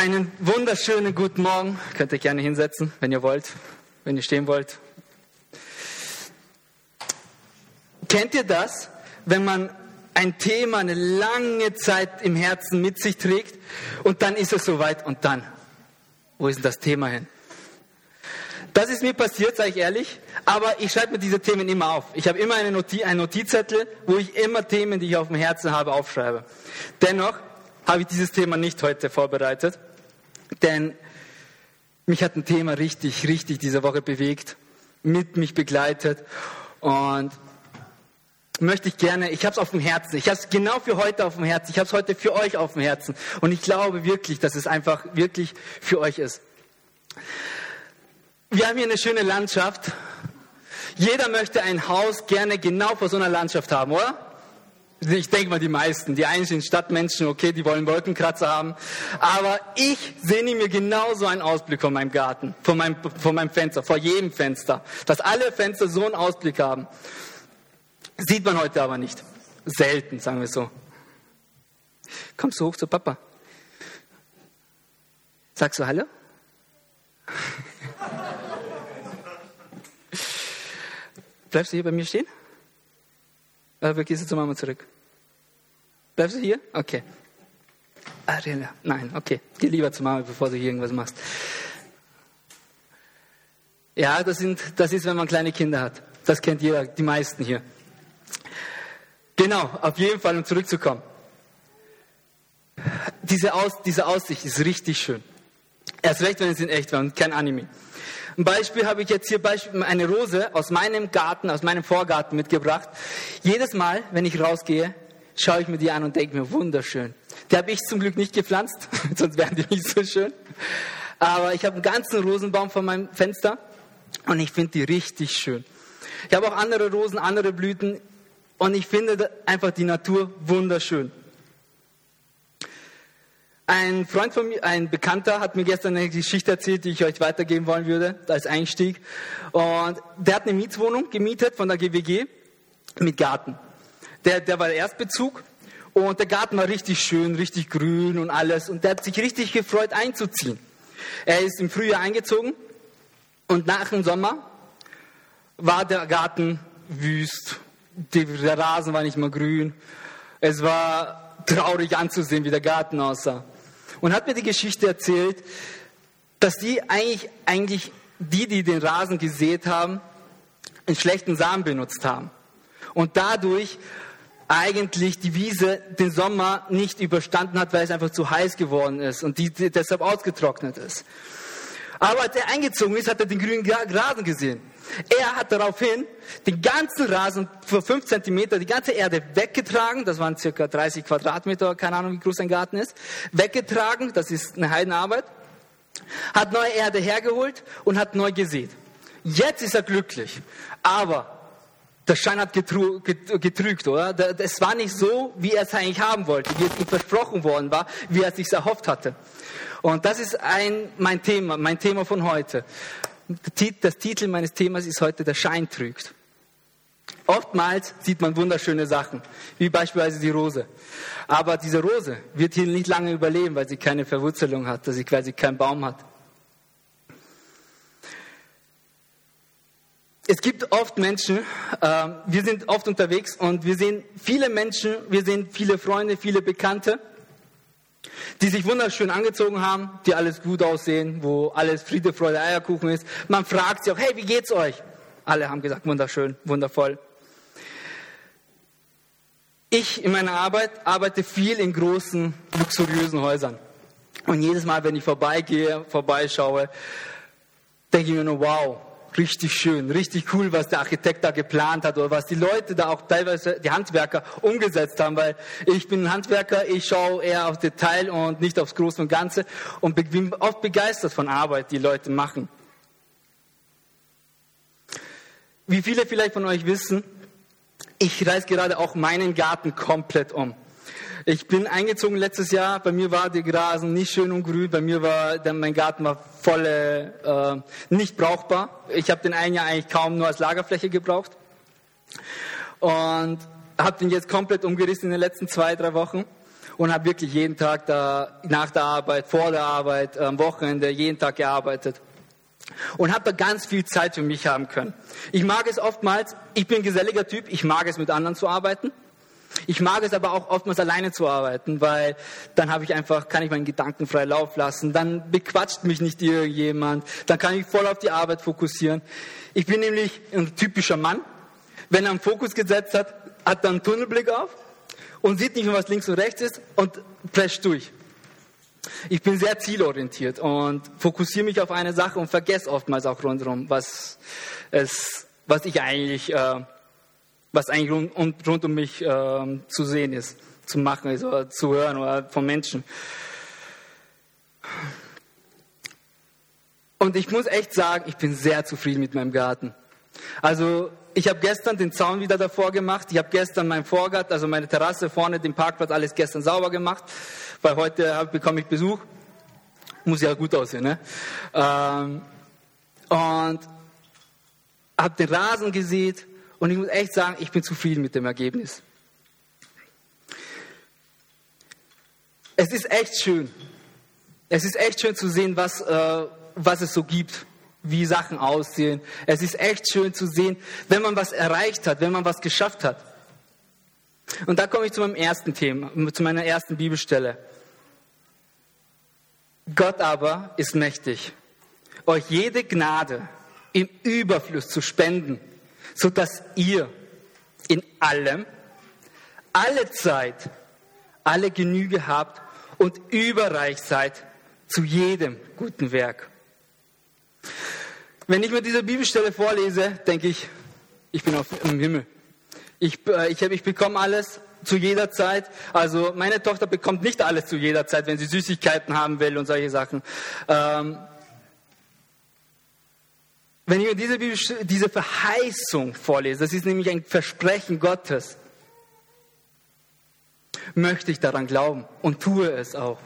Einen wunderschönen guten Morgen. Könnt ihr gerne hinsetzen, wenn ihr wollt, wenn ihr stehen wollt. Kennt ihr das, wenn man ein Thema eine lange Zeit im Herzen mit sich trägt und dann ist es soweit und dann, wo ist denn das Thema hin? Das ist mir passiert, sage ich ehrlich, aber ich schreibe mir diese Themen immer auf. Ich habe immer eine Notiz, einen Notizzettel, wo ich immer Themen, die ich auf dem Herzen habe, aufschreibe. Dennoch habe ich dieses Thema nicht heute vorbereitet, denn mich hat ein Thema richtig, richtig diese Woche bewegt, mit mich begleitet und möchte ich gerne, ich habe es auf dem Herzen, ich habe es genau für heute auf dem Herzen, ich habe es heute für euch auf dem Herzen und ich glaube wirklich, dass es einfach wirklich für euch ist. Wir haben hier eine schöne Landschaft. Jeder möchte ein Haus gerne genau vor so einer Landschaft haben, oder? Ich denke mal die meisten. Die sind Stadtmenschen, okay, die wollen Wolkenkratzer haben. Aber ich sehne mir genauso einen Ausblick von meinem Garten, von meinem, von meinem Fenster, vor jedem Fenster. Dass alle Fenster so einen Ausblick haben. Sieht man heute aber nicht. Selten, sagen wir so. Kommst du hoch zu Papa? Sagst du Hallo? Bleibst du hier bei mir stehen? Oder gehst du zu Mama zurück? Bleibst du hier? Okay. Ariela, nein, okay. Geh lieber zu Mama, bevor du hier irgendwas machst. Ja, das, sind, das ist, wenn man kleine Kinder hat. Das kennt jeder, die meisten hier. Genau, auf jeden Fall, um zurückzukommen. Diese, Aus, diese Aussicht ist richtig schön. Erst recht, wenn es in echt war und kein Anime. Ein Beispiel habe ich jetzt hier eine Rose aus meinem Garten, aus meinem Vorgarten mitgebracht. Jedes Mal, wenn ich rausgehe, schaue ich mir die an und denke mir, wunderschön. Die habe ich zum Glück nicht gepflanzt, sonst wären die nicht so schön. Aber ich habe einen ganzen Rosenbaum vor meinem Fenster und ich finde die richtig schön. Ich habe auch andere Rosen, andere Blüten und ich finde einfach die Natur wunderschön. Ein Freund von mir, ein Bekannter, hat mir gestern eine Geschichte erzählt, die ich euch weitergeben wollen würde, als Einstieg. Und der hat eine Mietswohnung gemietet von der GWG mit Garten. Der, der war der Erstbezug und der Garten war richtig schön, richtig grün und alles. Und der hat sich richtig gefreut einzuziehen. Er ist im Frühjahr eingezogen und nach dem Sommer war der Garten wüst. Der Rasen war nicht mehr grün. Es war traurig anzusehen, wie der Garten aussah und hat mir die Geschichte erzählt, dass die eigentlich, eigentlich die, die den Rasen gesät haben, einen schlechten Samen benutzt haben. Und dadurch eigentlich die Wiese den Sommer nicht überstanden hat, weil es einfach zu heiß geworden ist und die, die deshalb ausgetrocknet ist. Aber als er eingezogen ist, hat er den grünen Rasen gesehen. Er hat daraufhin den ganzen Rasen für fünf Zentimeter, die ganze Erde weggetragen, das waren circa 30 Quadratmeter, keine Ahnung, wie groß ein Garten ist, weggetragen, das ist eine Heidenarbeit, hat neue Erde hergeholt und hat neu gesät. Jetzt ist er glücklich, aber der Schein hat getrügt, oder? Es war nicht so, wie er es eigentlich haben wollte, wie es ihm versprochen worden war, wie er es sich erhofft hatte. Und das ist ein, mein Thema, mein Thema von heute. Das Titel meines Themas ist heute Der Schein trügt. Oftmals sieht man wunderschöne Sachen, wie beispielsweise die Rose. Aber diese Rose wird hier nicht lange überleben, weil sie keine Verwurzelung hat, dass sie quasi keinen Baum hat. Es gibt oft Menschen, äh, wir sind oft unterwegs und wir sehen viele Menschen, wir sehen viele Freunde, viele Bekannte, die sich wunderschön angezogen haben, die alles gut aussehen, wo alles Friede, Freude, Eierkuchen ist. Man fragt sie auch, hey, wie geht's euch? Alle haben gesagt, wunderschön, wundervoll. Ich in meiner Arbeit arbeite viel in großen, luxuriösen Häusern. Und jedes Mal, wenn ich vorbeigehe, vorbeischaue, denke ich mir nur, wow, richtig schön, richtig cool, was der Architekt da geplant hat oder was die Leute da auch teilweise, die Handwerker, umgesetzt haben, weil ich bin ein Handwerker, ich schaue eher auf Detail und nicht aufs Große und Ganze und bin oft begeistert von Arbeit, die Leute machen. Wie viele vielleicht von euch wissen, ich reiß gerade auch meinen Garten komplett um. Ich bin eingezogen letztes Jahr. Bei mir war der Grasen nicht schön und grün. Bei mir war der, mein Garten war voll äh, nicht brauchbar. Ich habe den ein Jahr eigentlich kaum nur als Lagerfläche gebraucht und habe den jetzt komplett umgerissen in den letzten zwei drei Wochen. und habe wirklich jeden Tag da, nach der Arbeit, vor der Arbeit, am Wochenende, jeden Tag gearbeitet. Und habe da ganz viel Zeit für mich haben können. Ich mag es oftmals, ich bin ein geselliger Typ, ich mag es mit anderen zu arbeiten. Ich mag es aber auch oftmals alleine zu arbeiten, weil dann habe ich einfach, kann ich meinen Gedanken frei Lauf lassen, dann bequatscht mich nicht irgendjemand, dann kann ich voll auf die Arbeit fokussieren. Ich bin nämlich ein typischer Mann. Wenn er einen Fokus gesetzt hat, hat er einen Tunnelblick auf und sieht nicht mehr, was links und rechts ist und prescht durch. Ich bin sehr zielorientiert und fokussiere mich auf eine Sache und vergesse oftmals auch rundherum, was, es, was ich eigentlich, äh, was eigentlich rund, rund um mich äh, zu sehen ist, zu machen ist oder zu hören oder von Menschen. Und ich muss echt sagen, ich bin sehr zufrieden mit meinem Garten. Also ich habe gestern den Zaun wieder davor gemacht. Ich habe gestern meinen Vorgarten, also meine Terrasse vorne, den Parkplatz, alles gestern sauber gemacht, weil heute bekomme ich Besuch. Muss ja gut aussehen, ne? Ähm, und habe den Rasen gesät und ich muss echt sagen, ich bin zufrieden mit dem Ergebnis. Es ist echt schön. Es ist echt schön zu sehen, was, äh, was es so gibt wie Sachen aussehen. Es ist echt schön zu sehen, wenn man was erreicht hat, wenn man was geschafft hat. Und da komme ich zu meinem ersten Thema, zu meiner ersten Bibelstelle. Gott aber ist mächtig, euch jede Gnade im Überfluss zu spenden, so dass ihr in allem, alle Zeit, alle Genüge habt und überreich seid zu jedem guten Werk. Wenn ich mir diese Bibelstelle vorlese, denke ich, ich bin auf, im Himmel. Ich, äh, ich, ich bekomme alles zu jeder Zeit. Also meine Tochter bekommt nicht alles zu jeder Zeit, wenn sie Süßigkeiten haben will und solche Sachen. Ähm, wenn ich mir diese, diese Verheißung vorlese, das ist nämlich ein Versprechen Gottes, möchte ich daran glauben und tue es auch.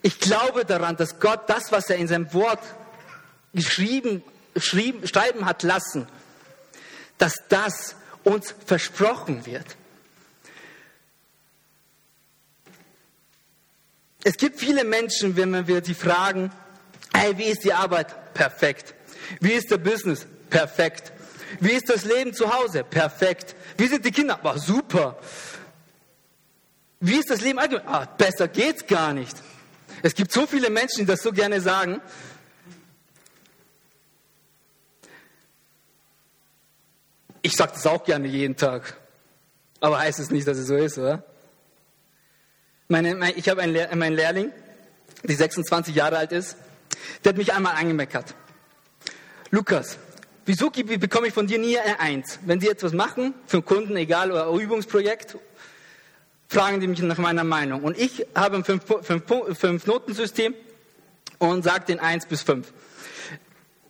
Ich glaube daran, dass Gott das, was er in seinem Wort geschrieben, schrieben, schreiben hat lassen, dass das uns versprochen wird. Es gibt viele Menschen, wenn wir die fragen, hey, wie ist die Arbeit? Perfekt. Wie ist der Business? Perfekt. Wie ist das Leben zu Hause? Perfekt. Wie sind die Kinder? War super. Wie ist das Leben allgemein? Ah, besser geht's gar nicht. Es gibt so viele Menschen, die das so gerne sagen. Ich sage das auch gerne jeden Tag. Aber heißt es nicht, dass es so ist, oder? Meine, mein, ich habe einen, Lehr meinen Lehrling, die 26 Jahre alt ist, der hat mich einmal angemeckert. Lukas, wieso bekomme ich von dir nie eine Eins? Wenn Sie etwas machen, für einen Kunden, egal, oder ein Übungsprojekt, fragen die mich nach meiner Meinung. Und ich habe ein Fünf-Noten-System fünf, fünf und sage den Eins bis fünf.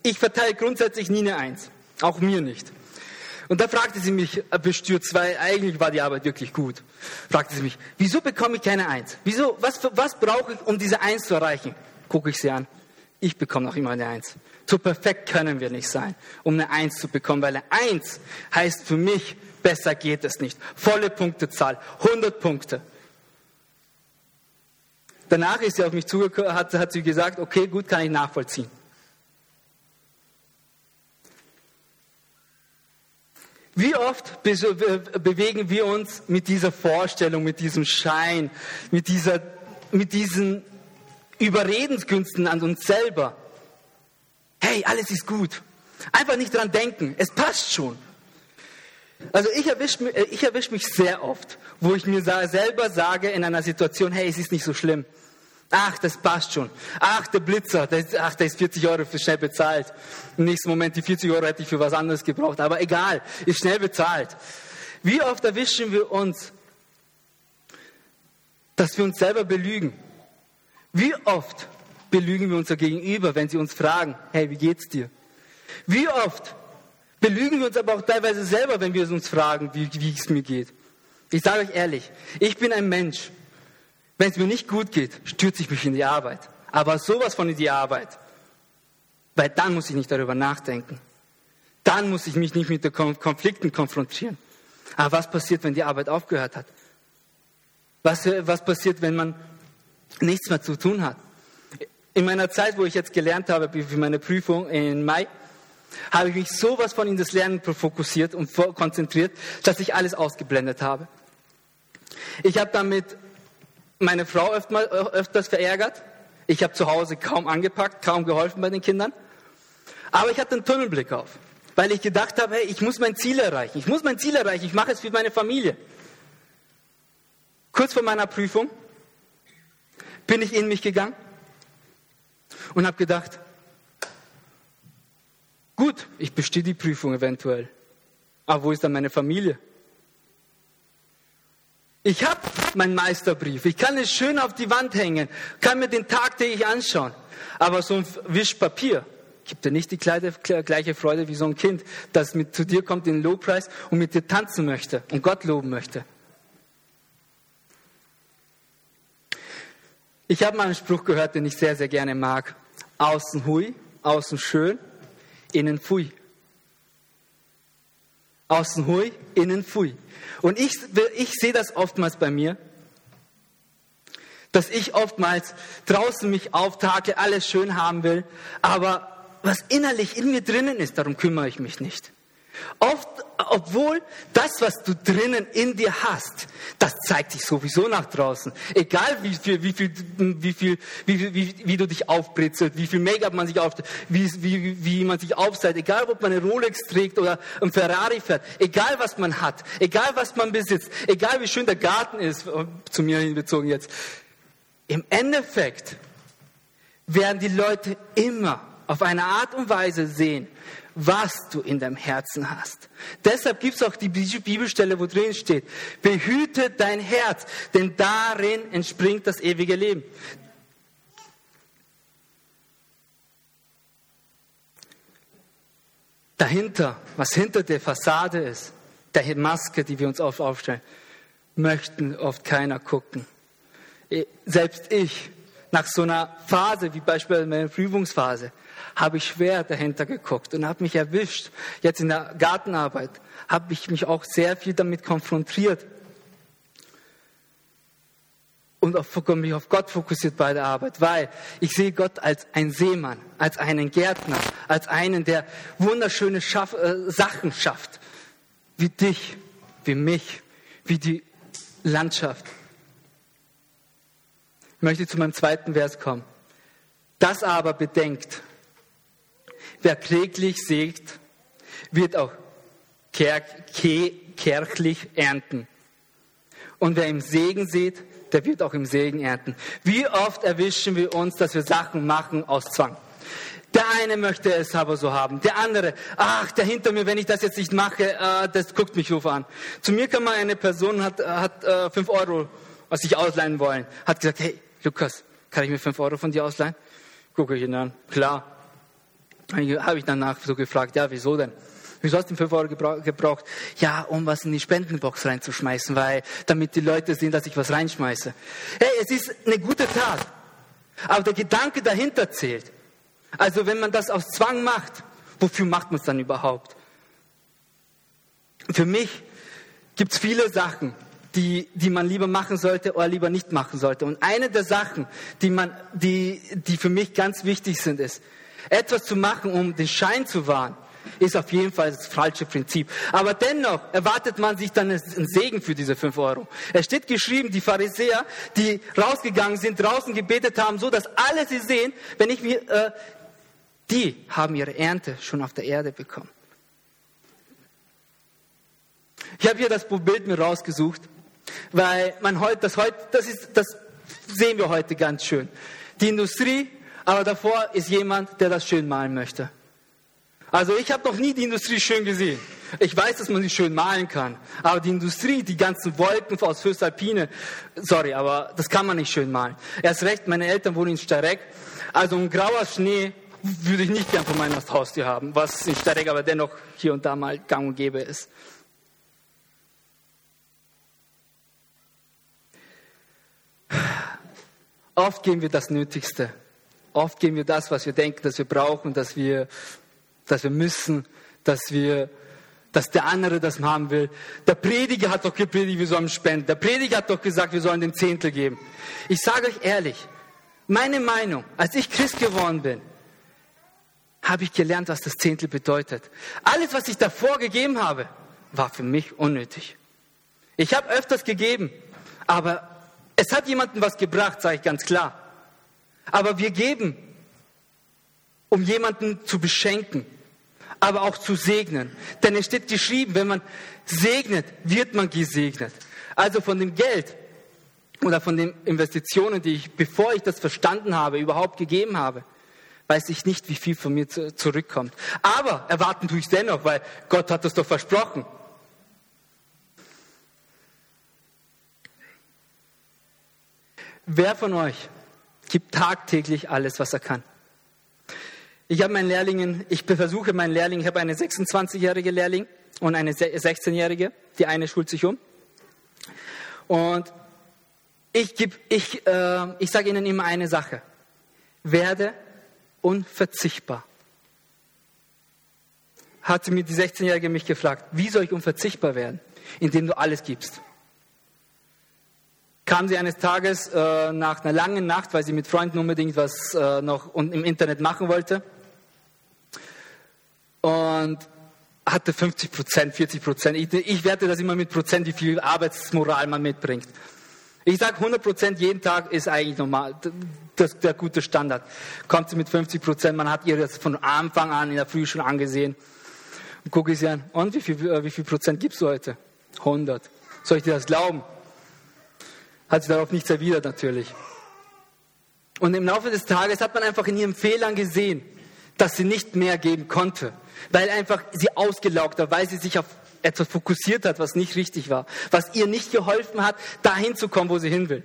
Ich verteile grundsätzlich nie eine Eins. Auch mir nicht. Und da fragte sie mich bestürzt, weil eigentlich war die Arbeit wirklich gut. Fragte sie mich, wieso bekomme ich keine Eins? Wieso, was, was brauche ich, um diese Eins zu erreichen? Gucke ich sie an. Ich bekomme noch immer eine Eins. So perfekt können wir nicht sein, um eine Eins zu bekommen, weil eine Eins heißt für mich, besser geht es nicht. Volle Punktezahl, 100 Punkte. Danach ist sie auf mich zugekommen, hat, hat sie gesagt, okay, gut, kann ich nachvollziehen. Wie oft bewegen wir uns mit dieser Vorstellung, mit diesem Schein, mit, dieser, mit diesen Überredenskünsten an uns selber? Hey, alles ist gut. Einfach nicht dran denken, es passt schon. Also ich erwische ich erwisch mich sehr oft, wo ich mir selber sage in einer Situation, hey, es ist nicht so schlimm. Ach, das passt schon. Ach, der Blitzer, ist, ach, der ist 40 Euro für schnell bezahlt. Im nächsten Moment, die 40 Euro hätte ich für was anderes gebraucht. Aber egal, ist schnell bezahlt. Wie oft erwischen wir uns, dass wir uns selber belügen? Wie oft belügen wir unser Gegenüber, wenn sie uns fragen, hey, wie geht's dir? Wie oft belügen wir uns aber auch teilweise selber, wenn wir uns fragen, wie, wie es mir geht? Ich sage euch ehrlich, ich bin ein Mensch, wenn es mir nicht gut geht, stürze ich mich in die Arbeit. Aber sowas von in die Arbeit. Weil dann muss ich nicht darüber nachdenken. Dann muss ich mich nicht mit den Konflikten konfrontieren. Aber was passiert, wenn die Arbeit aufgehört hat? Was, was passiert, wenn man nichts mehr zu tun hat? In meiner Zeit, wo ich jetzt gelernt habe für meine Prüfung im Mai, habe ich mich sowas von in das Lernen fokussiert und konzentriert, dass ich alles ausgeblendet habe. Ich habe damit meine Frau öfters verärgert. Ich habe zu Hause kaum angepackt, kaum geholfen bei den Kindern. Aber ich hatte einen Tunnelblick auf, weil ich gedacht habe, hey, ich muss mein Ziel erreichen. Ich muss mein Ziel erreichen. Ich mache es für meine Familie. Kurz vor meiner Prüfung bin ich in mich gegangen und habe gedacht, gut, ich bestehe die Prüfung eventuell. Aber wo ist dann meine Familie? Ich habe meinen Meisterbrief. Ich kann es schön auf die Wand hängen, kann mir den tagtäglich anschauen. Aber so ein Wischpapier gibt dir nicht die gleiche Freude wie so ein Kind, das mit zu dir kommt in den Lobpreis und mit dir tanzen möchte und Gott loben möchte. Ich habe mal einen Spruch gehört, den ich sehr, sehr gerne mag. Außen hui, außen schön, innen fui. Außen hui, innen fui. Und ich, ich sehe das oftmals bei mir, dass ich oftmals draußen mich auftage, alles schön haben will, aber was innerlich in mir drinnen ist, darum kümmere ich mich nicht. Oft, obwohl das, was du drinnen in dir hast, das zeigt sich sowieso nach draußen. Egal wie viel, wie viel, wie viel, wie, wie, wie du dich aufbritzelt, wie viel Make-up man sich auf, wie, wie, wie man sich aufseilt, egal ob man eine Rolex trägt oder ein Ferrari fährt, egal was man hat, egal was man besitzt, egal wie schön der Garten ist, zu mir hinbezogen jetzt. Im Endeffekt werden die Leute immer auf eine Art und Weise sehen, was du in deinem Herzen hast. Deshalb gibt es auch die Bibelstelle, wo drin steht, behüte dein Herz, denn darin entspringt das ewige Leben. Dahinter, was hinter der Fassade ist, der Maske, die wir uns oft aufstellen, möchten oft keiner gucken. Selbst ich, nach so einer Phase, wie beispielsweise meine Prüfungsphase, habe ich schwer dahinter geguckt und habe mich erwischt. Jetzt in der Gartenarbeit habe ich mich auch sehr viel damit konfrontiert und mich auf Gott fokussiert bei der Arbeit, weil ich sehe Gott als einen Seemann, als einen Gärtner, als einen, der wunderschöne Schaff, äh, Sachen schafft, wie dich, wie mich, wie die Landschaft. Ich möchte zu meinem zweiten Vers kommen. Das aber bedenkt, Wer kläglich sägt, wird auch kärglich ernten. Und wer im Segen sieht, der wird auch im Segen ernten. Wie oft erwischen wir uns, dass wir Sachen machen aus Zwang? Der eine möchte es aber so haben. Der andere, ach, der hinter mir, wenn ich das jetzt nicht mache, äh, das guckt mich so an. Zu mir kam mal eine Person, hat, hat äh, Euro, was ich ausleihen wollen, hat gesagt, hey, Lukas, kann ich mir fünf Euro von dir ausleihen? Gucke ich ihn an, klar habe ich danach so gefragt, ja, wieso denn? Wieso hast du 5 Euro gebraucht? Ja, um was in die Spendenbox reinzuschmeißen, weil, damit die Leute sehen, dass ich was reinschmeiße. Hey, es ist eine gute Tat. Aber der Gedanke dahinter zählt. Also, wenn man das aus Zwang macht, wofür macht man es dann überhaupt? Für mich gibt es viele Sachen, die, die man lieber machen sollte oder lieber nicht machen sollte. Und eine der Sachen, die, man, die, die für mich ganz wichtig sind, ist, etwas zu machen, um den Schein zu wahren, ist auf jeden Fall das falsche Prinzip. Aber dennoch erwartet man sich dann einen Segen für diese fünf Euro. Es steht geschrieben, die Pharisäer, die rausgegangen sind, draußen gebetet haben, so dass alle sie sehen, wenn ich mir, äh, die haben ihre Ernte schon auf der Erde bekommen. Ich habe hier das Bild mir rausgesucht, weil man heute, das heute, das ist, das sehen wir heute ganz schön. Die Industrie aber davor ist jemand, der das schön malen möchte. Also ich habe noch nie die Industrie schön gesehen. Ich weiß, dass man sie schön malen kann. Aber die Industrie, die ganzen Wolken aus Fürsalpine, sorry, aber das kann man nicht schön malen. Erst recht, meine Eltern wohnen in Starek. Also ein grauer Schnee würde ich nicht gern von meinem Haustier haben, was in Starek aber dennoch hier und da mal gang und gäbe ist. Oft geben wir das Nötigste Oft geben wir das, was wir denken, dass wir brauchen, dass wir, dass wir müssen, dass wir dass der andere das haben will. Der Prediger hat doch gepredigt, wir sollen spenden. Der Prediger hat doch gesagt, wir sollen den Zehntel geben. Ich sage euch ehrlich, meine Meinung, als ich Christ geworden bin, habe ich gelernt, was das Zehntel bedeutet. Alles, was ich davor gegeben habe, war für mich unnötig. Ich habe öfters gegeben, aber es hat jemandem was gebracht, sage ich ganz klar. Aber wir geben, um jemanden zu beschenken, aber auch zu segnen. Denn es steht geschrieben, wenn man segnet, wird man gesegnet. Also von dem Geld oder von den Investitionen, die ich, bevor ich das verstanden habe, überhaupt gegeben habe, weiß ich nicht, wie viel von mir zurückkommt. Aber erwarten tue ich es dennoch, weil Gott hat das doch versprochen. Wer von euch gibt tagtäglich alles, was er kann? Ich habe meinen Lehrlingen, ich versuche meinen Lehrlingen, ich habe eine 26-jährige Lehrling und eine 16-jährige, die eine schult sich um. Und ich, ich, äh, ich sage ihnen immer eine Sache. Werde unverzichtbar. Hatte mir die 16-Jährige mich gefragt, wie soll ich unverzichtbar werden, indem du alles gibst? Kam sie eines Tages äh, nach einer langen Nacht, weil sie mit Freunden unbedingt was äh, noch im Internet machen wollte und hatte 50 Prozent, 40 Prozent. Ich, ich werte das immer mit Prozent, wie viel Arbeitsmoral man mitbringt. Ich sage 100 Prozent jeden Tag ist eigentlich normal. Das der gute Standard. Kommt sie mit 50 Prozent, man hat ihr das von Anfang an in der Früh schon angesehen. Und gucke ich sie an, und wie viel, äh, wie viel Prozent gibst du heute? 100. Soll ich dir das glauben? Hat sie darauf nichts erwidert natürlich. Und im Laufe des Tages hat man einfach in ihren Fehlern gesehen, dass sie nicht mehr geben konnte, weil einfach sie ausgelaugt war, weil sie sich auf etwas fokussiert hat, was nicht richtig war, was ihr nicht geholfen hat, dahin zu kommen, wo sie hin will.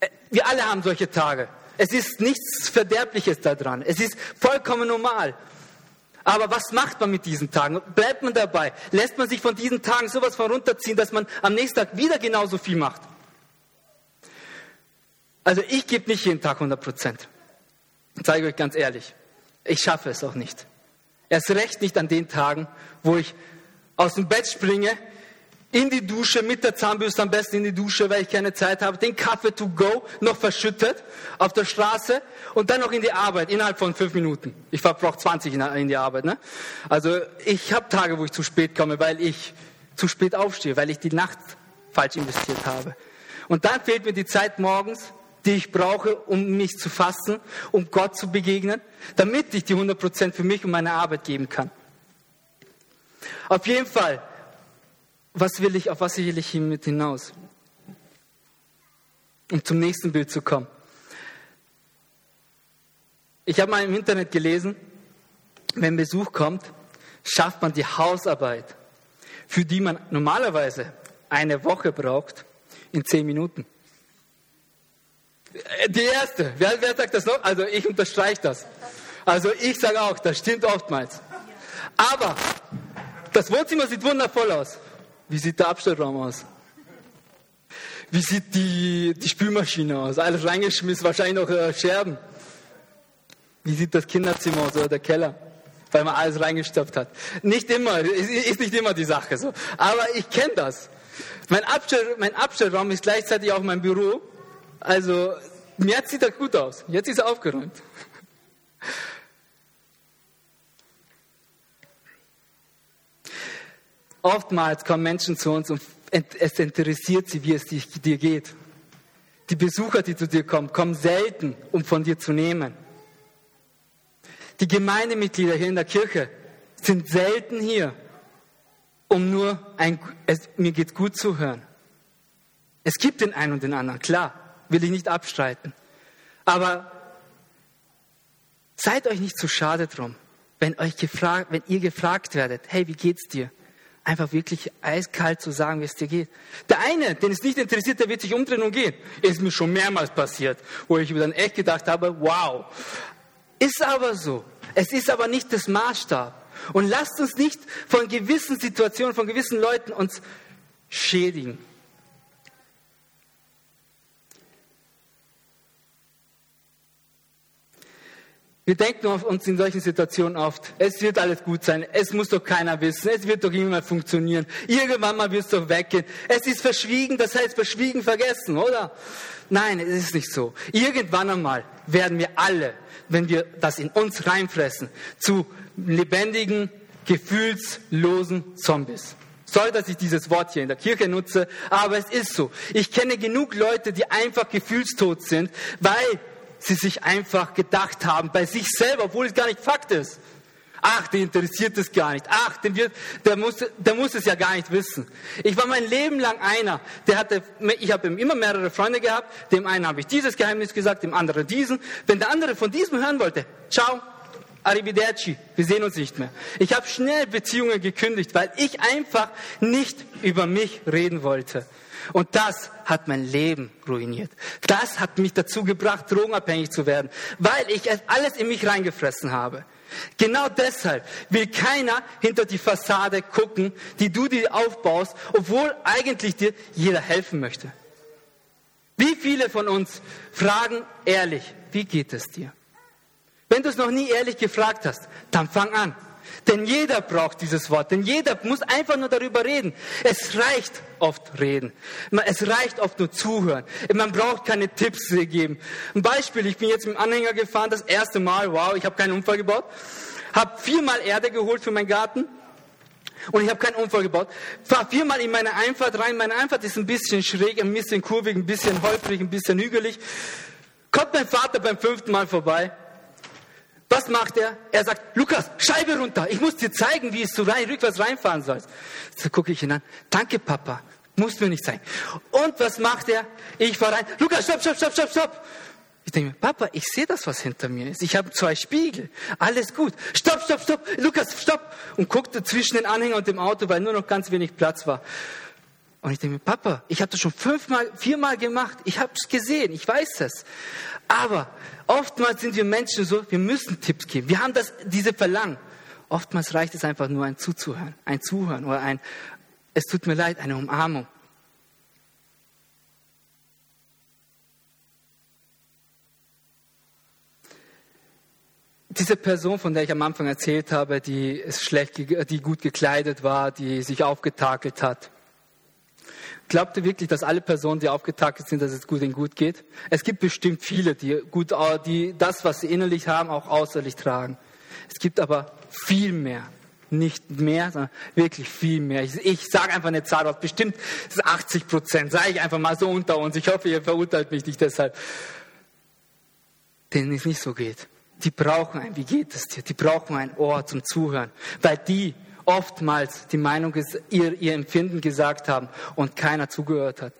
Äh, wir alle haben solche Tage. Es ist nichts Verderbliches daran. Es ist vollkommen normal. Aber was macht man mit diesen Tagen? Bleibt man dabei? Lässt man sich von diesen Tagen sowas von runterziehen, dass man am nächsten Tag wieder genauso viel macht? Also ich gebe nicht jeden Tag 100 Prozent. Zeige euch ganz ehrlich. Ich schaffe es auch nicht. Erst recht nicht an den Tagen, wo ich aus dem Bett springe, in die Dusche, mit der Zahnbürste am besten in die Dusche, weil ich keine Zeit habe, den Kaffee to go noch verschüttet auf der Straße und dann noch in die Arbeit innerhalb von fünf Minuten. Ich verbrauche 20 in die Arbeit. Ne? Also ich habe Tage, wo ich zu spät komme, weil ich zu spät aufstehe, weil ich die Nacht falsch investiert habe. Und dann fehlt mir die Zeit morgens, die ich brauche, um mich zu fassen, um Gott zu begegnen, damit ich die 100% für mich und meine Arbeit geben kann. Auf jeden Fall, was will ich, auf was will ich mit hinaus? Um zum nächsten Bild zu kommen. Ich habe mal im Internet gelesen, wenn Besuch kommt, schafft man die Hausarbeit, für die man normalerweise eine Woche braucht, in zehn Minuten. Die erste. Wer, wer sagt das noch? Also ich unterstreiche das. Also ich sage auch, das stimmt oftmals. Aber das Wohnzimmer sieht wundervoll aus. Wie sieht der Abstellraum aus? Wie sieht die, die Spülmaschine aus? Alles reingeschmissen, wahrscheinlich noch äh, Scherben. Wie sieht das Kinderzimmer aus oder der Keller? Weil man alles reingestopft hat. Nicht immer, ist, ist nicht immer die Sache so. Aber ich kenne das. Mein, Abstell, mein Abstellraum ist gleichzeitig auch mein Büro. Also, jetzt sieht er gut aus. Jetzt ist er aufgeräumt. Oftmals kommen Menschen zu uns und es interessiert sie, wie es dir geht. Die Besucher, die zu dir kommen, kommen selten, um von dir zu nehmen. Die Gemeindemitglieder hier in der Kirche sind selten hier, um nur ein, es, mir geht gut zu hören. Es gibt den einen und den anderen, klar, will ich nicht abstreiten. Aber seid euch nicht zu schade drum, wenn euch gefragt, wenn ihr gefragt werdet, hey, wie geht's dir? einfach wirklich eiskalt zu sagen, wie es dir geht. Der eine, den es nicht interessiert, der wird sich umdrehen und gehen. Ist mir schon mehrmals passiert, wo ich mir dann echt gedacht habe, wow. Ist aber so. Es ist aber nicht das Maßstab. Und lasst uns nicht von gewissen Situationen, von gewissen Leuten uns schädigen. Wir denken uns in solchen Situationen oft, es wird alles gut sein, es muss doch keiner wissen, es wird doch immer funktionieren, irgendwann mal wird es doch weggehen. Es ist verschwiegen, das heißt verschwiegen vergessen, oder? Nein, es ist nicht so. Irgendwann einmal werden wir alle, wenn wir das in uns reinfressen, zu lebendigen, gefühlslosen Zombies. Sorry, dass ich dieses Wort hier in der Kirche nutze, aber es ist so. Ich kenne genug Leute, die einfach gefühlstot sind, weil sie sich einfach gedacht haben, bei sich selber, obwohl es gar nicht Fakt ist. Ach, der interessiert es gar nicht. Ach, der, wird, der, muss, der muss es ja gar nicht wissen. Ich war mein Leben lang einer, der hatte, ich habe immer mehrere Freunde gehabt. Dem einen habe ich dieses Geheimnis gesagt, dem anderen diesen. Wenn der andere von diesem hören wollte, ciao, arrivederci, wir sehen uns nicht mehr. Ich habe schnell Beziehungen gekündigt, weil ich einfach nicht über mich reden wollte. Und das hat mein Leben ruiniert. Das hat mich dazu gebracht, drogenabhängig zu werden, weil ich alles in mich reingefressen habe. Genau deshalb will keiner hinter die Fassade gucken, die du dir aufbaust, obwohl eigentlich dir jeder helfen möchte. Wie viele von uns fragen ehrlich, wie geht es dir? Wenn du es noch nie ehrlich gefragt hast, dann fang an. Denn jeder braucht dieses Wort, denn jeder muss einfach nur darüber reden. Es reicht oft reden. Es reicht oft nur zuhören. Man braucht keine Tipps geben. Ein Beispiel, ich bin jetzt mit dem Anhänger gefahren, das erste Mal, wow, ich habe keinen Unfall gebaut, habe viermal Erde geholt für meinen Garten, und ich habe keinen Unfall gebaut. Fahr viermal in meine Einfahrt rein. Meine Einfahrt ist ein bisschen schräg, ein bisschen kurvig, ein bisschen holprig, ein bisschen hügelig. Kommt mein Vater beim fünften Mal vorbei was macht er? Er sagt, Lukas, Scheibe runter. Ich muss dir zeigen, wie es so rein, rückwärts reinfahren soll. So gucke ich ihn an. Danke, Papa. Muss mir nicht sein. Und was macht er? Ich fahre rein. Lukas, stopp, stopp, stopp, stopp, stopp. Ich denke mir, Papa, ich sehe das, was hinter mir ist. Ich habe zwei Spiegel. Alles gut. Stopp, stopp, stopp. Lukas, stopp. Und guckte zwischen den Anhänger und dem Auto, weil nur noch ganz wenig Platz war. Und ich denke mir, Papa, ich habe das schon fünfmal, viermal gemacht. Ich habe es gesehen. Ich weiß es. Aber oftmals sind wir Menschen so, wir müssen Tipps geben. Wir haben das, diese Verlangen. Oftmals reicht es einfach nur ein Zuzuhören, ein Zuhören oder ein, es tut mir leid, eine Umarmung. Diese Person, von der ich am Anfang erzählt habe, die, schlecht, die gut gekleidet war, die sich aufgetakelt hat, Glaubt ihr wirklich, dass alle Personen, die aufgetakelt sind, dass es gut ihnen gut geht? Es gibt bestimmt viele, die, gut, die das, was sie innerlich haben, auch äußerlich tragen. Es gibt aber viel mehr. Nicht mehr, sondern wirklich viel mehr. Ich, ich sage einfach eine Zahl aus. Bestimmt ist 80 Prozent. Sage ich einfach mal so unter uns. Ich hoffe, ihr verurteilt mich nicht deshalb. Denen es nicht so geht. Die brauchen ein, wie geht es dir? Die brauchen ein Ohr zum Zuhören. Weil die oftmals die Meinung, ihr, ihr Empfinden gesagt haben und keiner zugehört hat.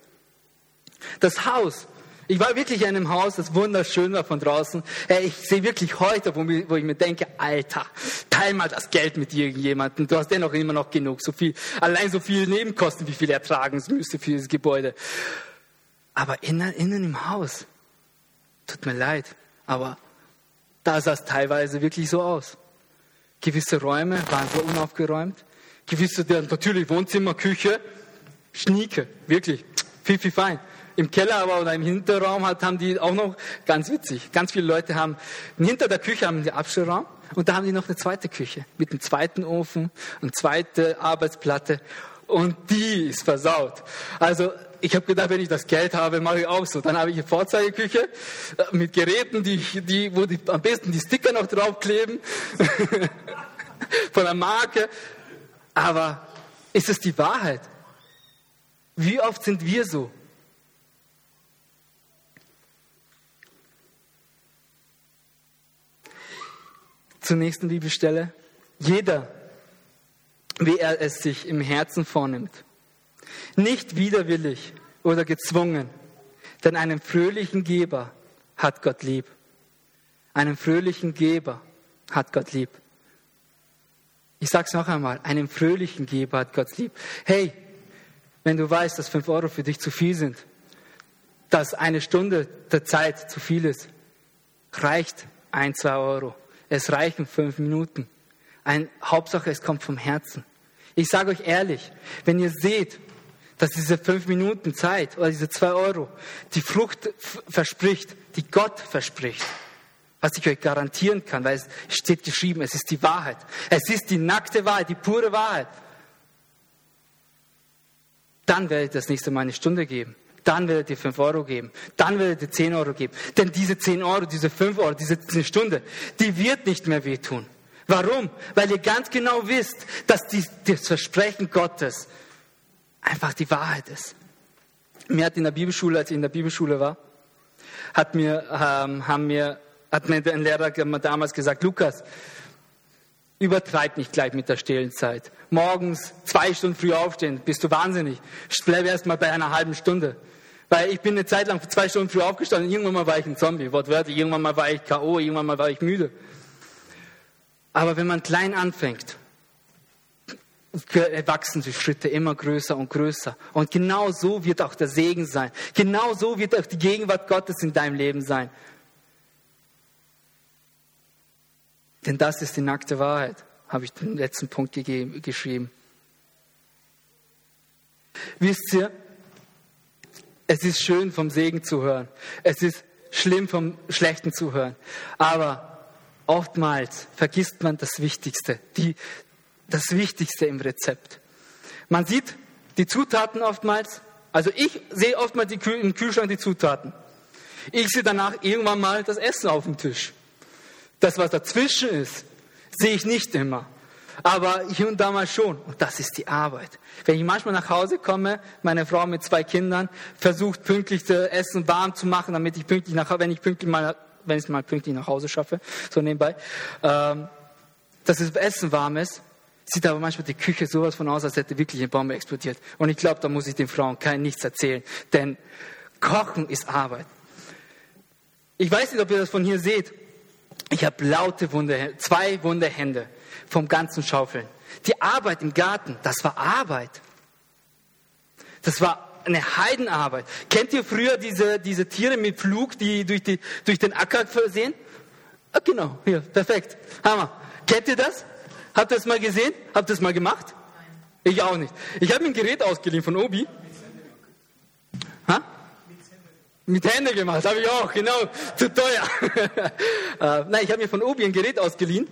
Das Haus, ich war wirklich in einem Haus, das wunderschön war von draußen. Hey, ich sehe wirklich heute, wo, wo, ich mir denke, Alter, teil mal das Geld mit irgendjemandem. Du hast dennoch immer noch genug. So viel, allein so viel Nebenkosten, wie viel ertragen müsste für dieses Gebäude. Aber innen, innen im Haus, tut mir leid, aber da sah es teilweise wirklich so aus. Gewisse Räume waren so unaufgeräumt. Gewisse, natürlich Wohnzimmer, Küche, Schnieke, wirklich, viel, viel fein. Im Keller aber oder im Hinterraum hat, haben die auch noch, ganz witzig, ganz viele Leute haben, hinter der Küche haben die Abstellraum und da haben die noch eine zweite Küche mit einem zweiten Ofen, eine zweite Arbeitsplatte und die ist versaut. Also ich habe gedacht, wenn ich das Geld habe, mache ich auch so. Dann habe ich eine Vorzeigeküche äh, mit Geräten, die, die, wo die, am besten die Sticker noch draufkleben von der Marke. Aber ist es die Wahrheit? Wie oft sind wir so? Zur nächsten Bibelstelle. Jeder, wie er es sich im Herzen vornimmt nicht widerwillig oder gezwungen, denn einen fröhlichen Geber hat Gott lieb. Einen fröhlichen Geber hat Gott lieb. Ich sage es noch einmal, einen fröhlichen Geber hat Gott lieb. Hey, wenn du weißt, dass fünf Euro für dich zu viel sind, dass eine Stunde der Zeit zu viel ist, reicht ein, zwei Euro. Es reichen fünf Minuten. Ein, Hauptsache, es kommt vom Herzen. Ich sage euch ehrlich, wenn ihr seht, dass diese fünf Minuten Zeit oder diese zwei Euro die Frucht verspricht, die Gott verspricht, was ich euch garantieren kann, weil es steht geschrieben, es ist die Wahrheit. Es ist die nackte Wahrheit, die pure Wahrheit. Dann werde ich das nächste Mal eine Stunde geben. Dann werdet ihr fünf Euro geben. Dann werdet ihr zehn Euro geben. Denn diese zehn Euro, diese fünf Euro, diese, diese Stunde, die wird nicht mehr wehtun. Warum? Weil ihr ganz genau wisst, dass die, das Versprechen Gottes einfach die Wahrheit ist. Mir hat in der Bibelschule, als ich in der Bibelschule war, hat mir, ähm, haben mir, hat mir ein Lehrer damals gesagt, Lukas, übertreib nicht gleich mit der stillen Zeit. Morgens zwei Stunden früh aufstehen, bist du wahnsinnig. Bleib erst mal bei einer halben Stunde. Weil ich bin eine Zeit lang zwei Stunden früh aufgestanden, irgendwann mal war ich ein Zombie, wortwörtlich, irgendwann mal war ich K.O., irgendwann mal war ich müde. Aber wenn man klein anfängt, wachsen die Schritte immer größer und größer. Und genau so wird auch der Segen sein. Genau so wird auch die Gegenwart Gottes in deinem Leben sein. Denn das ist die nackte Wahrheit, habe ich den letzten Punkt gegeben, geschrieben. Wisst ihr, es ist schön vom Segen zu hören. Es ist schlimm vom Schlechten zu hören. Aber oftmals vergisst man das Wichtigste, die, das Wichtigste im Rezept. Man sieht die Zutaten oftmals, also ich sehe oftmals Kühl im Kühlschrank die Zutaten. Ich sehe danach irgendwann mal das Essen auf dem Tisch. Das, was dazwischen ist, sehe ich nicht immer. Aber hier und da mal schon. Und das ist die Arbeit. Wenn ich manchmal nach Hause komme, meine Frau mit zwei Kindern versucht pünktlich das Essen warm zu machen, damit ich pünktlich nach, wenn ich pünktlich mal wenn ich es mal pünktlich nach Hause schaffe, so nebenbei, ähm, dass das Essen warm ist, sieht aber manchmal die Küche sowas von aus, als hätte wirklich eine Bombe explodiert. Und ich glaube, da muss ich den Frauen kein nichts erzählen, denn Kochen ist Arbeit. Ich weiß nicht, ob ihr das von hier seht. Ich habe laute Wunde, zwei wunde Hände vom ganzen Schaufeln. Die Arbeit im Garten, das war Arbeit. Das war eine Heidenarbeit. Kennt ihr früher diese, diese Tiere mit Flug, die durch, die durch den Acker versehen? Ah, genau, hier, perfekt. Hammer. Kennt ihr das? Habt ihr das mal gesehen? Habt ihr das mal gemacht? Ich auch nicht. Ich habe mir ein Gerät ausgeliehen von Obi. Ha? Mit Hände gemacht, habe ich auch, genau. Zu teuer. äh, nein, ich habe mir von Obi ein Gerät ausgeliehen.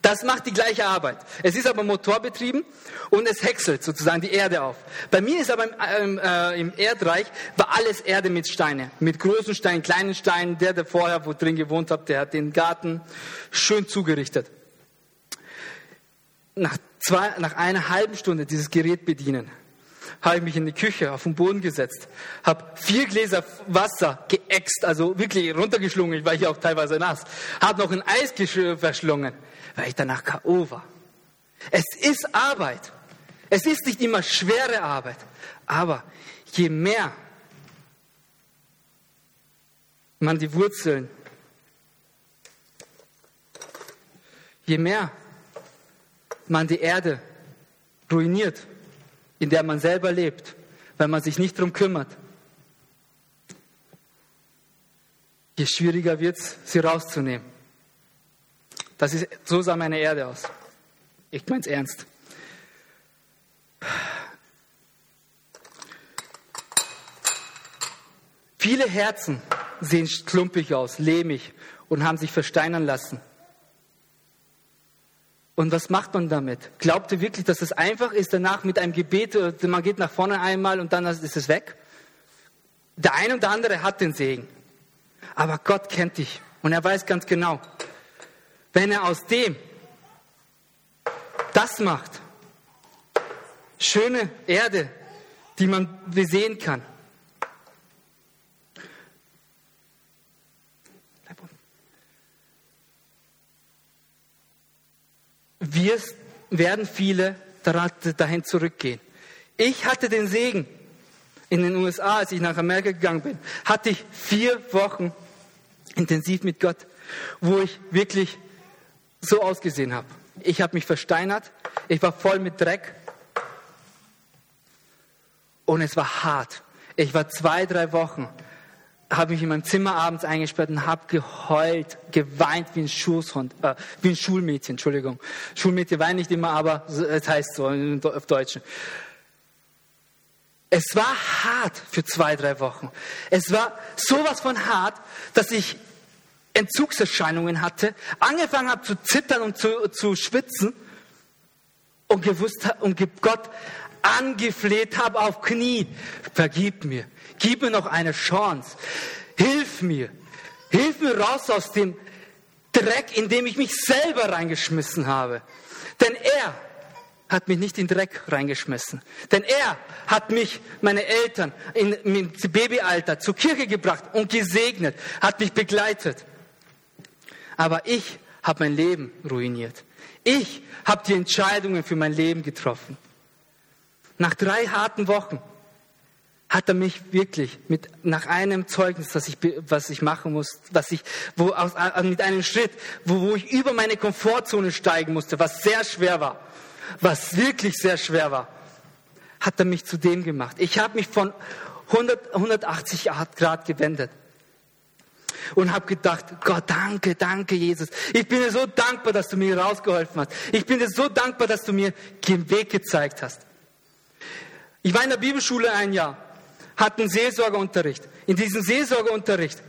Das macht die gleiche Arbeit. Es ist aber motorbetrieben und es häckselt sozusagen die Erde auf. Bei mir ist aber im, äh, im Erdreich war alles Erde mit Steine, mit großen Steinen, kleinen Steinen. Der, der vorher wo drin gewohnt hat, der hat den Garten schön zugerichtet. Nach, zwei, nach einer halben Stunde dieses Gerät bedienen, habe ich mich in die Küche auf den Boden gesetzt, habe vier Gläser Wasser geäxt, also wirklich runtergeschlungen, ich war hier auch teilweise nass, habe noch ein Eis verschlungen weil ich danach K.O. war. Es ist Arbeit. Es ist nicht immer schwere Arbeit. Aber je mehr man die Wurzeln, je mehr man die Erde ruiniert, in der man selber lebt, weil man sich nicht darum kümmert, je schwieriger wird es, sie rauszunehmen. Das ist, so sah meine Erde aus. Ich meine es ernst. Viele Herzen sehen klumpig aus, lehmig und haben sich versteinern lassen. Und was macht man damit? Glaubt ihr wirklich, dass es einfach ist, danach mit einem Gebet, äh, man geht nach vorne einmal und dann ist es weg? Der eine und der andere hat den Segen. Aber Gott kennt dich und er weiß ganz genau, wenn er aus dem das macht, schöne Erde, die man besehen kann. Wir werden viele dahin zurückgehen. Ich hatte den Segen in den USA, als ich nach Amerika gegangen bin, hatte ich vier Wochen intensiv mit Gott, wo ich wirklich so ausgesehen habe. Ich habe mich versteinert, ich war voll mit Dreck und es war hart. Ich war zwei, drei Wochen, habe mich in meinem Zimmer abends eingesperrt und habe geheult, geweint wie ein Schulhund, äh, wie ein Schulmädchen, Entschuldigung. Schulmädchen weinen nicht immer, aber es heißt so auf Deutsch. Es war hart für zwei, drei Wochen. Es war sowas von hart, dass ich Entzugserscheinungen hatte, angefangen habe zu zittern und zu, zu schwitzen und gewusst und Gott angefleht habe auf Knie, vergib mir, gib mir noch eine Chance, hilf mir, hilf mir raus aus dem Dreck, in dem ich mich selber reingeschmissen habe. Denn er hat mich nicht in Dreck reingeschmissen. Denn er hat mich, meine Eltern, in, im Babyalter zur Kirche gebracht und gesegnet, hat mich begleitet. Aber ich habe mein Leben ruiniert. Ich habe die Entscheidungen für mein Leben getroffen. Nach drei harten Wochen hat er mich wirklich mit, nach einem Zeugnis, das ich, was ich machen muss, was ich, wo, aus, mit einem Schritt, wo, wo ich über meine Komfortzone steigen musste, was sehr schwer war, was wirklich sehr schwer war, hat er mich zu dem gemacht. Ich habe mich von 100, 180 Grad gewendet und habe gedacht, Gott, danke, danke, Jesus. Ich bin dir so dankbar, dass du mir rausgeholfen hast. Ich bin dir so dankbar, dass du mir den Weg gezeigt hast. Ich war in der Bibelschule ein Jahr, hatte einen Seelsorgeunterricht. In diesem Seelsorgeunterricht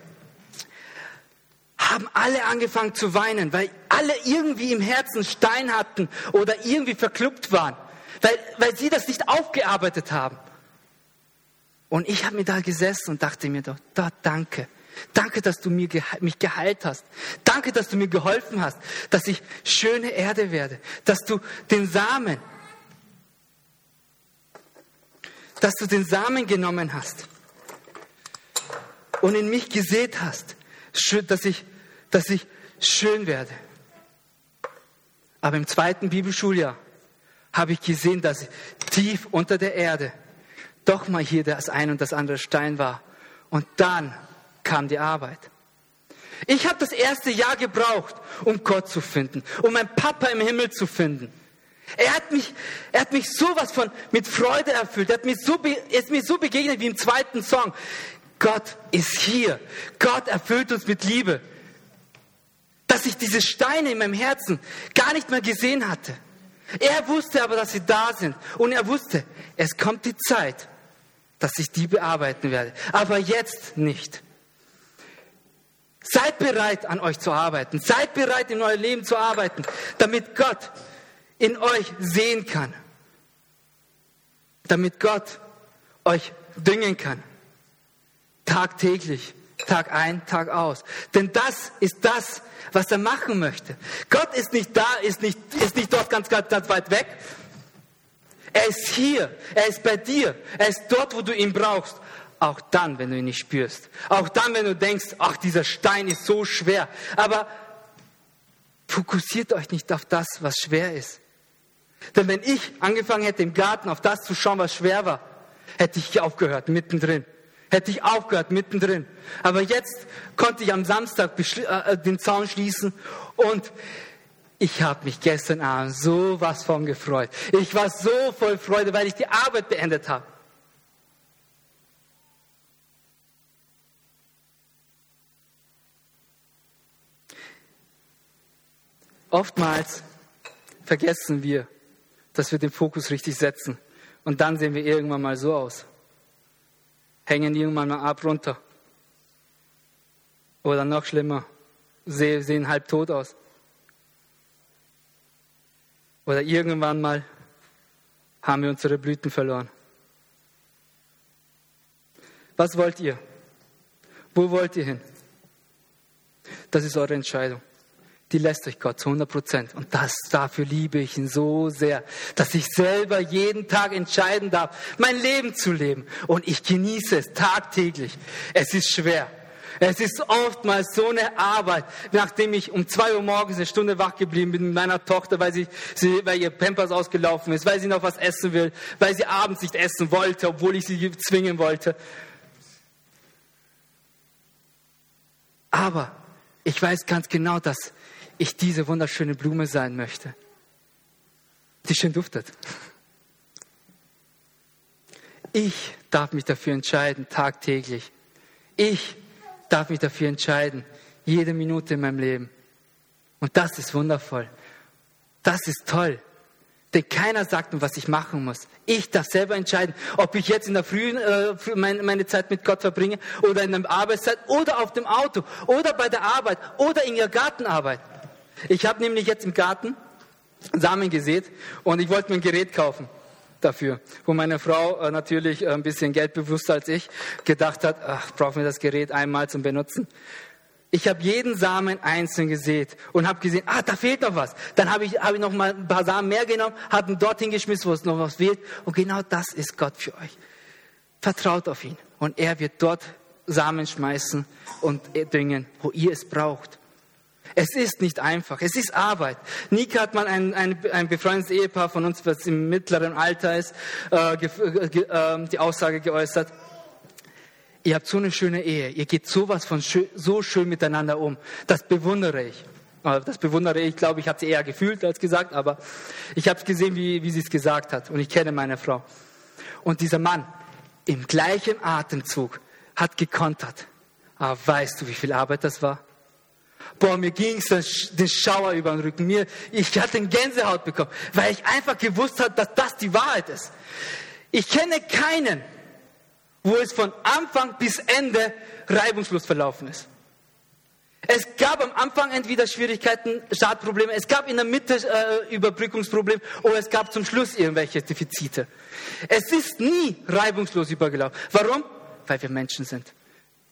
haben alle angefangen zu weinen, weil alle irgendwie im Herzen Stein hatten oder irgendwie verkluppt waren, weil, weil sie das nicht aufgearbeitet haben. Und ich habe mir da gesessen und dachte mir doch, da danke. Danke, dass du mir, mich geheilt hast. Danke, dass du mir geholfen hast, dass ich schöne Erde werde, dass du den Samen dass du den Samen genommen hast und in mich gesät hast, dass ich, dass ich schön werde. Aber im zweiten Bibelschuljahr habe ich gesehen, dass tief unter der Erde doch mal hier das ein und das andere Stein war. Und dann kam die Arbeit. Ich habe das erste Jahr gebraucht, um Gott zu finden, um meinen Papa im Himmel zu finden. Er hat mich, er hat mich sowas von mit Freude erfüllt. Er, hat mir so, ist mir so begegnet wie im zweiten Song. Gott ist hier. Gott erfüllt uns mit Liebe. Dass ich diese Steine in meinem Herzen gar nicht mehr gesehen hatte. Er wusste aber, dass sie da sind. Und er wusste, es kommt die Zeit, dass ich die bearbeiten werde. Aber jetzt nicht. Seid bereit, an euch zu arbeiten. Seid bereit, in euer Leben zu arbeiten, damit Gott in euch sehen kann, damit Gott euch düngen kann. Tagtäglich, Tag ein, Tag aus. Denn das ist das, was er machen möchte. Gott ist nicht da, ist nicht, ist nicht dort ganz, ganz, ganz weit weg. Er ist hier, er ist bei dir, er ist dort, wo du ihn brauchst. Auch dann, wenn du ihn nicht spürst. Auch dann, wenn du denkst, ach, dieser Stein ist so schwer. Aber fokussiert euch nicht auf das, was schwer ist. Denn wenn ich angefangen hätte, im Garten auf das zu schauen, was schwer war, hätte ich aufgehört, mittendrin. Hätte ich aufgehört, mittendrin. Aber jetzt konnte ich am Samstag äh, den Zaun schließen und ich habe mich gestern Abend so was von gefreut. Ich war so voll Freude, weil ich die Arbeit beendet habe. Oftmals vergessen wir, dass wir den Fokus richtig setzen. Und dann sehen wir irgendwann mal so aus. Hängen irgendwann mal ab runter. Oder noch schlimmer, sehen halb tot aus. Oder irgendwann mal haben wir unsere Blüten verloren. Was wollt ihr? Wo wollt ihr hin? Das ist eure Entscheidung die lässt euch Gott zu 100 Prozent. Und das, dafür liebe ich ihn so sehr, dass ich selber jeden Tag entscheiden darf, mein Leben zu leben. Und ich genieße es tagtäglich. Es ist schwer. Es ist oftmals so eine Arbeit, nachdem ich um zwei Uhr morgens eine Stunde wach geblieben bin mit meiner Tochter, weil sie, sie, weil ihr Pampers ausgelaufen ist, weil sie noch was essen will, weil sie abends nicht essen wollte, obwohl ich sie zwingen wollte. Aber ich weiß ganz genau, dass ich diese wunderschöne Blume sein möchte, die schön duftet. Ich darf mich dafür entscheiden, tagtäglich. Ich darf mich dafür entscheiden, jede Minute in meinem Leben. Und das ist wundervoll. Das ist toll. Denn keiner sagt mir, was ich machen muss. Ich darf selber entscheiden, ob ich jetzt in der Früh äh, meine, meine Zeit mit Gott verbringe oder in der Arbeitszeit oder auf dem Auto oder bei der Arbeit oder in der Gartenarbeit. Ich habe nämlich jetzt im Garten Samen gesät und ich wollte mir ein Gerät kaufen dafür, wo meine Frau äh, natürlich ein bisschen geldbewusster als ich gedacht hat, ach, brauchen wir das Gerät einmal zum Benutzen. Ich habe jeden Samen einzeln gesät und habe gesehen, ah, da fehlt noch was. Dann habe ich, hab ich noch mal ein paar Samen mehr genommen, habe ihn dorthin geschmissen, wo es noch was fehlt. Und genau das ist Gott für euch. Vertraut auf ihn und er wird dort Samen schmeißen und düngen, wo ihr es braucht. Es ist nicht einfach, es ist Arbeit. Nika hat mal ein, ein, ein befreundetes Ehepaar von uns, was im mittleren Alter ist, äh, äh, die Aussage geäußert, ihr habt so eine schöne Ehe, ihr geht sowas von schön, so schön miteinander um. Das bewundere ich. Äh, das bewundere ich, glaube ich, habe sie eher gefühlt als gesagt, aber ich habe es gesehen, wie, wie sie es gesagt hat. Und ich kenne meine Frau. Und dieser Mann im gleichen Atemzug hat gekontert. Aber weißt du, wie viel Arbeit das war? Boah, mir ging es den Schauer über den Rücken. Mir, ich hatte eine Gänsehaut bekommen, weil ich einfach gewusst habe, dass das die Wahrheit ist. Ich kenne keinen, wo es von Anfang bis Ende reibungslos verlaufen ist. Es gab am Anfang entweder Schwierigkeiten, Startprobleme, es gab in der Mitte äh, Überbrückungsprobleme oder es gab zum Schluss irgendwelche Defizite. Es ist nie reibungslos übergelaufen. Warum? Weil wir Menschen sind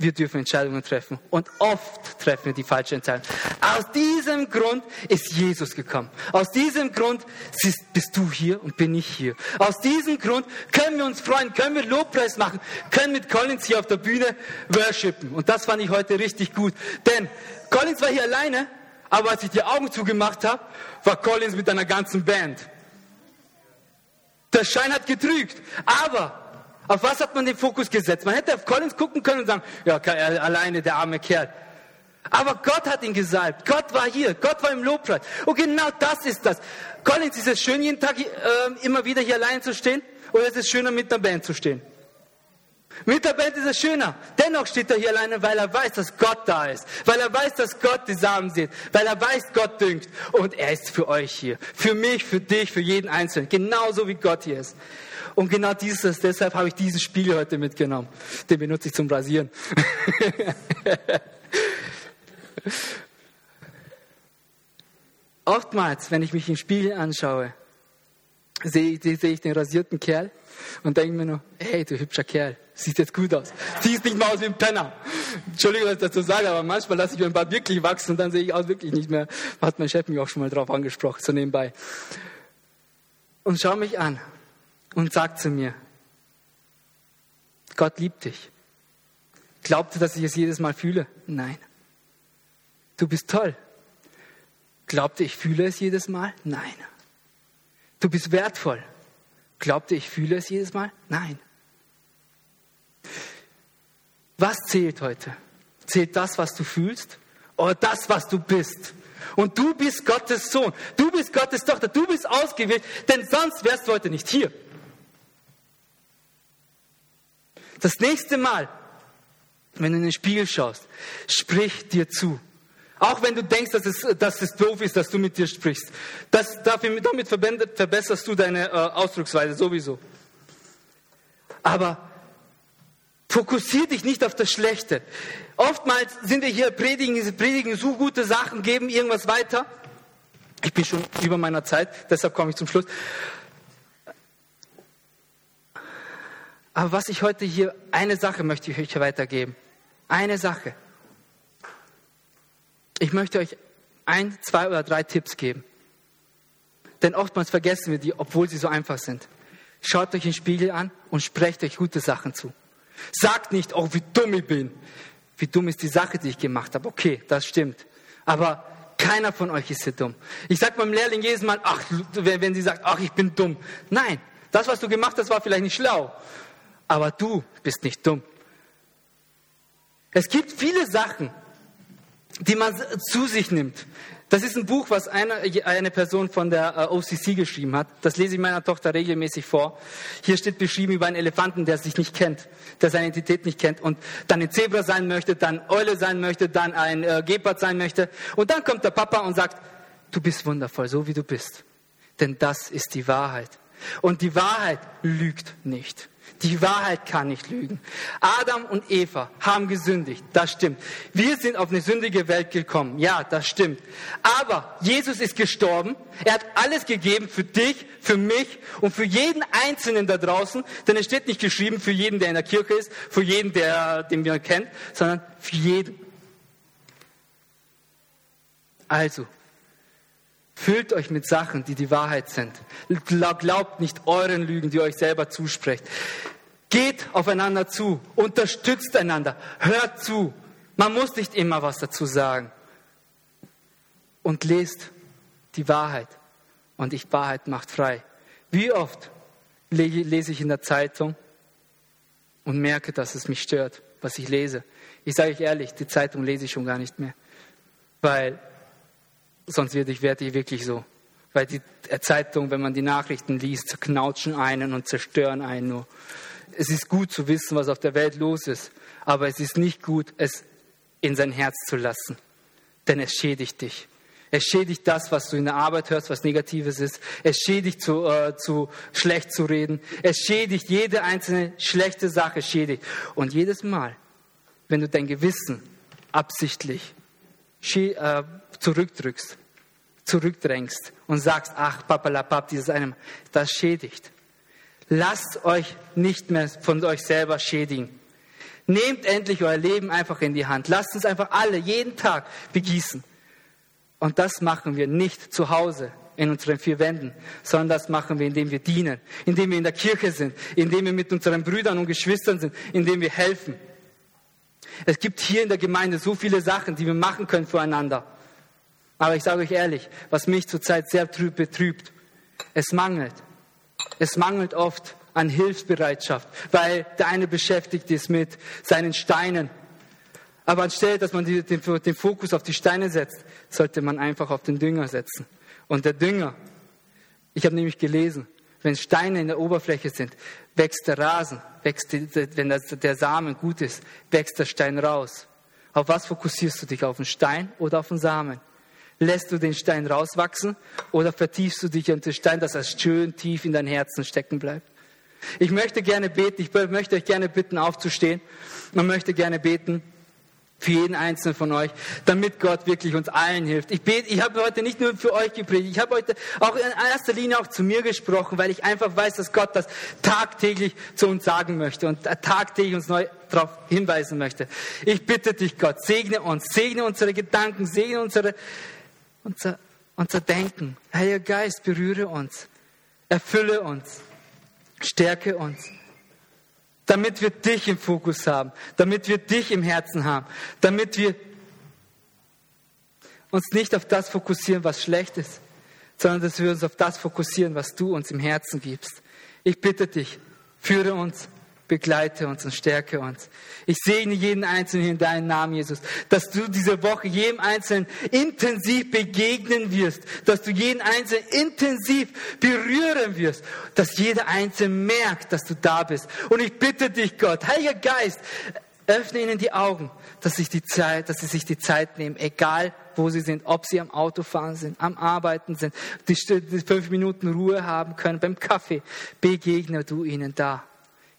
wir dürfen Entscheidungen treffen. Und oft treffen wir die falsche Entscheidung. Aus diesem Grund ist Jesus gekommen. Aus diesem Grund bist du hier und bin ich hier. Aus diesem Grund können wir uns freuen, können wir Lobpreis machen, können mit Collins hier auf der Bühne worshipen. Und das fand ich heute richtig gut. Denn Collins war hier alleine, aber als ich die Augen zugemacht habe, war Collins mit einer ganzen Band. Der Schein hat getrügt. Aber auf was hat man den Fokus gesetzt? Man hätte auf Collins gucken können und sagen, ja, alleine der arme Kerl. Aber Gott hat ihn gesalbt. Gott war hier. Gott war im Lobpreis. Und genau das ist das. Collins, ist es schön, jeden Tag äh, immer wieder hier allein zu stehen? Oder ist es schöner, mit der Band zu stehen? Mit der Band ist es schöner. Dennoch steht er hier alleine, weil er weiß, dass Gott da ist. Weil er weiß, dass Gott die Samen sieht. Weil er weiß, Gott düngt. Und er ist für euch hier. Für mich, für dich, für jeden Einzelnen. Genauso wie Gott hier ist. Und genau dieses, deshalb habe ich diesen Spiegel heute mitgenommen. Den benutze ich zum Rasieren. Oftmals, wenn ich mich im Spiegel anschaue, sehe, sehe ich den rasierten Kerl und denke mir nur, hey, du hübscher Kerl, sieht jetzt gut aus. Siehst nicht mal aus wie ein Penner. Entschuldigung, was ich dazu sage, aber manchmal lasse ich mir ein paar wirklich wachsen und dann sehe ich aus wirklich nicht mehr. Hat mein Chef mich auch schon mal drauf angesprochen, so nebenbei. Und schau mich an und sagt zu mir, Gott liebt dich. Glaubt ihr, dass ich es jedes Mal fühle? Nein. Du bist toll. Glaubt ihr, ich fühle es jedes Mal? Nein. Du bist wertvoll. Glaubt ihr, ich fühle es jedes Mal? Nein. Was zählt heute? Zählt das, was du fühlst oder das, was du bist? Und du bist Gottes Sohn, du bist Gottes Tochter, du bist ausgewählt, denn sonst wärst du heute nicht hier. Das nächste Mal, wenn du in den Spiegel schaust, sprich dir zu. Auch wenn du denkst, dass es, dass es doof ist, dass du mit dir sprichst. Das, dafür, damit verbesserst du deine äh, Ausdrucksweise sowieso. Aber fokussier dich nicht auf das Schlechte. Oftmals sind wir hier, predigen, predigen so gute Sachen, geben irgendwas weiter. Ich bin schon über meiner Zeit, deshalb komme ich zum Schluss. Aber was ich heute hier, eine Sache möchte ich euch weitergeben. Eine Sache. Ich möchte euch ein, zwei oder drei Tipps geben. Denn oftmals vergessen wir die, obwohl sie so einfach sind. Schaut euch den Spiegel an und sprecht euch gute Sachen zu. Sagt nicht, oh, wie dumm ich bin. Wie dumm ist die Sache, die ich gemacht habe. Okay, das stimmt. Aber keiner von euch ist so dumm. Ich sage meinem Lehrling jedes Mal, ach, wenn sie sagt, ach, ich bin dumm. Nein, das, was du gemacht hast, war vielleicht nicht schlau aber du bist nicht dumm. Es gibt viele Sachen, die man zu sich nimmt. Das ist ein Buch, was eine, eine Person von der äh, OCC geschrieben hat. Das lese ich meiner Tochter regelmäßig vor. Hier steht beschrieben über einen Elefanten, der sich nicht kennt, der seine Identität nicht kennt und dann ein Zebra sein möchte, dann Eule sein möchte, dann ein äh, Gepard sein möchte. Und dann kommt der Papa und sagt, du bist wundervoll, so wie du bist. denn das ist die Wahrheit. Und die Wahrheit lügt nicht. Die Wahrheit kann nicht lügen. Adam und Eva haben gesündigt, das stimmt. Wir sind auf eine sündige Welt gekommen, ja, das stimmt. Aber Jesus ist gestorben, er hat alles gegeben für dich, für mich und für jeden Einzelnen da draußen, denn es steht nicht geschrieben für jeden, der in der Kirche ist, für jeden, der, den wir kennt, sondern für jeden. Also, Füllt euch mit Sachen, die die Wahrheit sind. Glaubt nicht euren Lügen, die euch selber zusprecht. Geht aufeinander zu, unterstützt einander, hört zu. Man muss nicht immer was dazu sagen. Und lest die Wahrheit. Und die Wahrheit macht frei. Wie oft lese ich in der Zeitung und merke, dass es mich stört, was ich lese. Ich sage euch ehrlich, die Zeitung lese ich schon gar nicht mehr. Weil sonst werde ich, werde ich wirklich so. Weil die Zeitung, wenn man die Nachrichten liest, zerknautschen einen und zerstören einen nur. Es ist gut zu wissen, was auf der Welt los ist, aber es ist nicht gut, es in sein Herz zu lassen, denn es schädigt dich. Es schädigt das, was du in der Arbeit hörst, was Negatives ist. Es schädigt zu, äh, zu schlecht zu reden. Es schädigt jede einzelne schlechte Sache schädigt. Und jedes Mal, wenn du dein Gewissen absichtlich äh, zurückdrückst, zurückdrängst und sagst, ach, papalapap, dieses eine, das schädigt. Lasst euch nicht mehr von euch selber schädigen. Nehmt endlich euer Leben einfach in die Hand. Lasst uns einfach alle jeden Tag begießen. Und das machen wir nicht zu Hause in unseren vier Wänden, sondern das machen wir, indem wir dienen, indem wir in der Kirche sind, indem wir mit unseren Brüdern und Geschwistern sind, indem wir helfen. Es gibt hier in der Gemeinde so viele Sachen, die wir machen können füreinander. Aber ich sage euch ehrlich, was mich zurzeit sehr betrübt, es mangelt. Es mangelt oft an Hilfsbereitschaft, weil der eine beschäftigt ist mit seinen Steinen. Aber anstelle, dass man den, den Fokus auf die Steine setzt, sollte man einfach auf den Dünger setzen. Und der Dünger, ich habe nämlich gelesen, wenn Steine in der Oberfläche sind, wächst der Rasen, wächst, wenn der Samen gut ist, wächst der Stein raus. Auf was fokussierst du dich? Auf den Stein oder auf den Samen? Lässt du den Stein rauswachsen oder vertiefst du dich in den Stein, dass er schön tief in dein Herzen stecken bleibt? Ich möchte gerne beten, ich möchte euch gerne bitten, aufzustehen. Man möchte gerne beten für jeden einzelnen von euch, damit Gott wirklich uns allen hilft. Ich bete, ich habe heute nicht nur für euch gepredigt, ich habe heute auch in erster Linie auch zu mir gesprochen, weil ich einfach weiß, dass Gott das tagtäglich zu uns sagen möchte und tagtäglich uns neu darauf hinweisen möchte. Ich bitte dich, Gott, segne uns, segne unsere Gedanken, segne unsere, unser, unser Denken. Heiliger Geist, berühre uns, erfülle uns, stärke uns damit wir dich im Fokus haben, damit wir dich im Herzen haben, damit wir uns nicht auf das fokussieren, was schlecht ist, sondern dass wir uns auf das fokussieren, was du uns im Herzen gibst. Ich bitte dich, führe uns begleite uns und stärke uns. Ich segne jeden Einzelnen in deinem Namen, Jesus, dass du diese Woche jedem Einzelnen intensiv begegnen wirst, dass du jeden Einzelnen intensiv berühren wirst, dass jeder Einzelne merkt, dass du da bist. Und ich bitte dich, Gott, Heiliger Geist, öffne ihnen die Augen, dass, sich die Zeit, dass sie sich die Zeit nehmen, egal wo sie sind, ob sie am Autofahren sind, am Arbeiten sind, die, die fünf Minuten Ruhe haben können beim Kaffee. Begegne du ihnen da.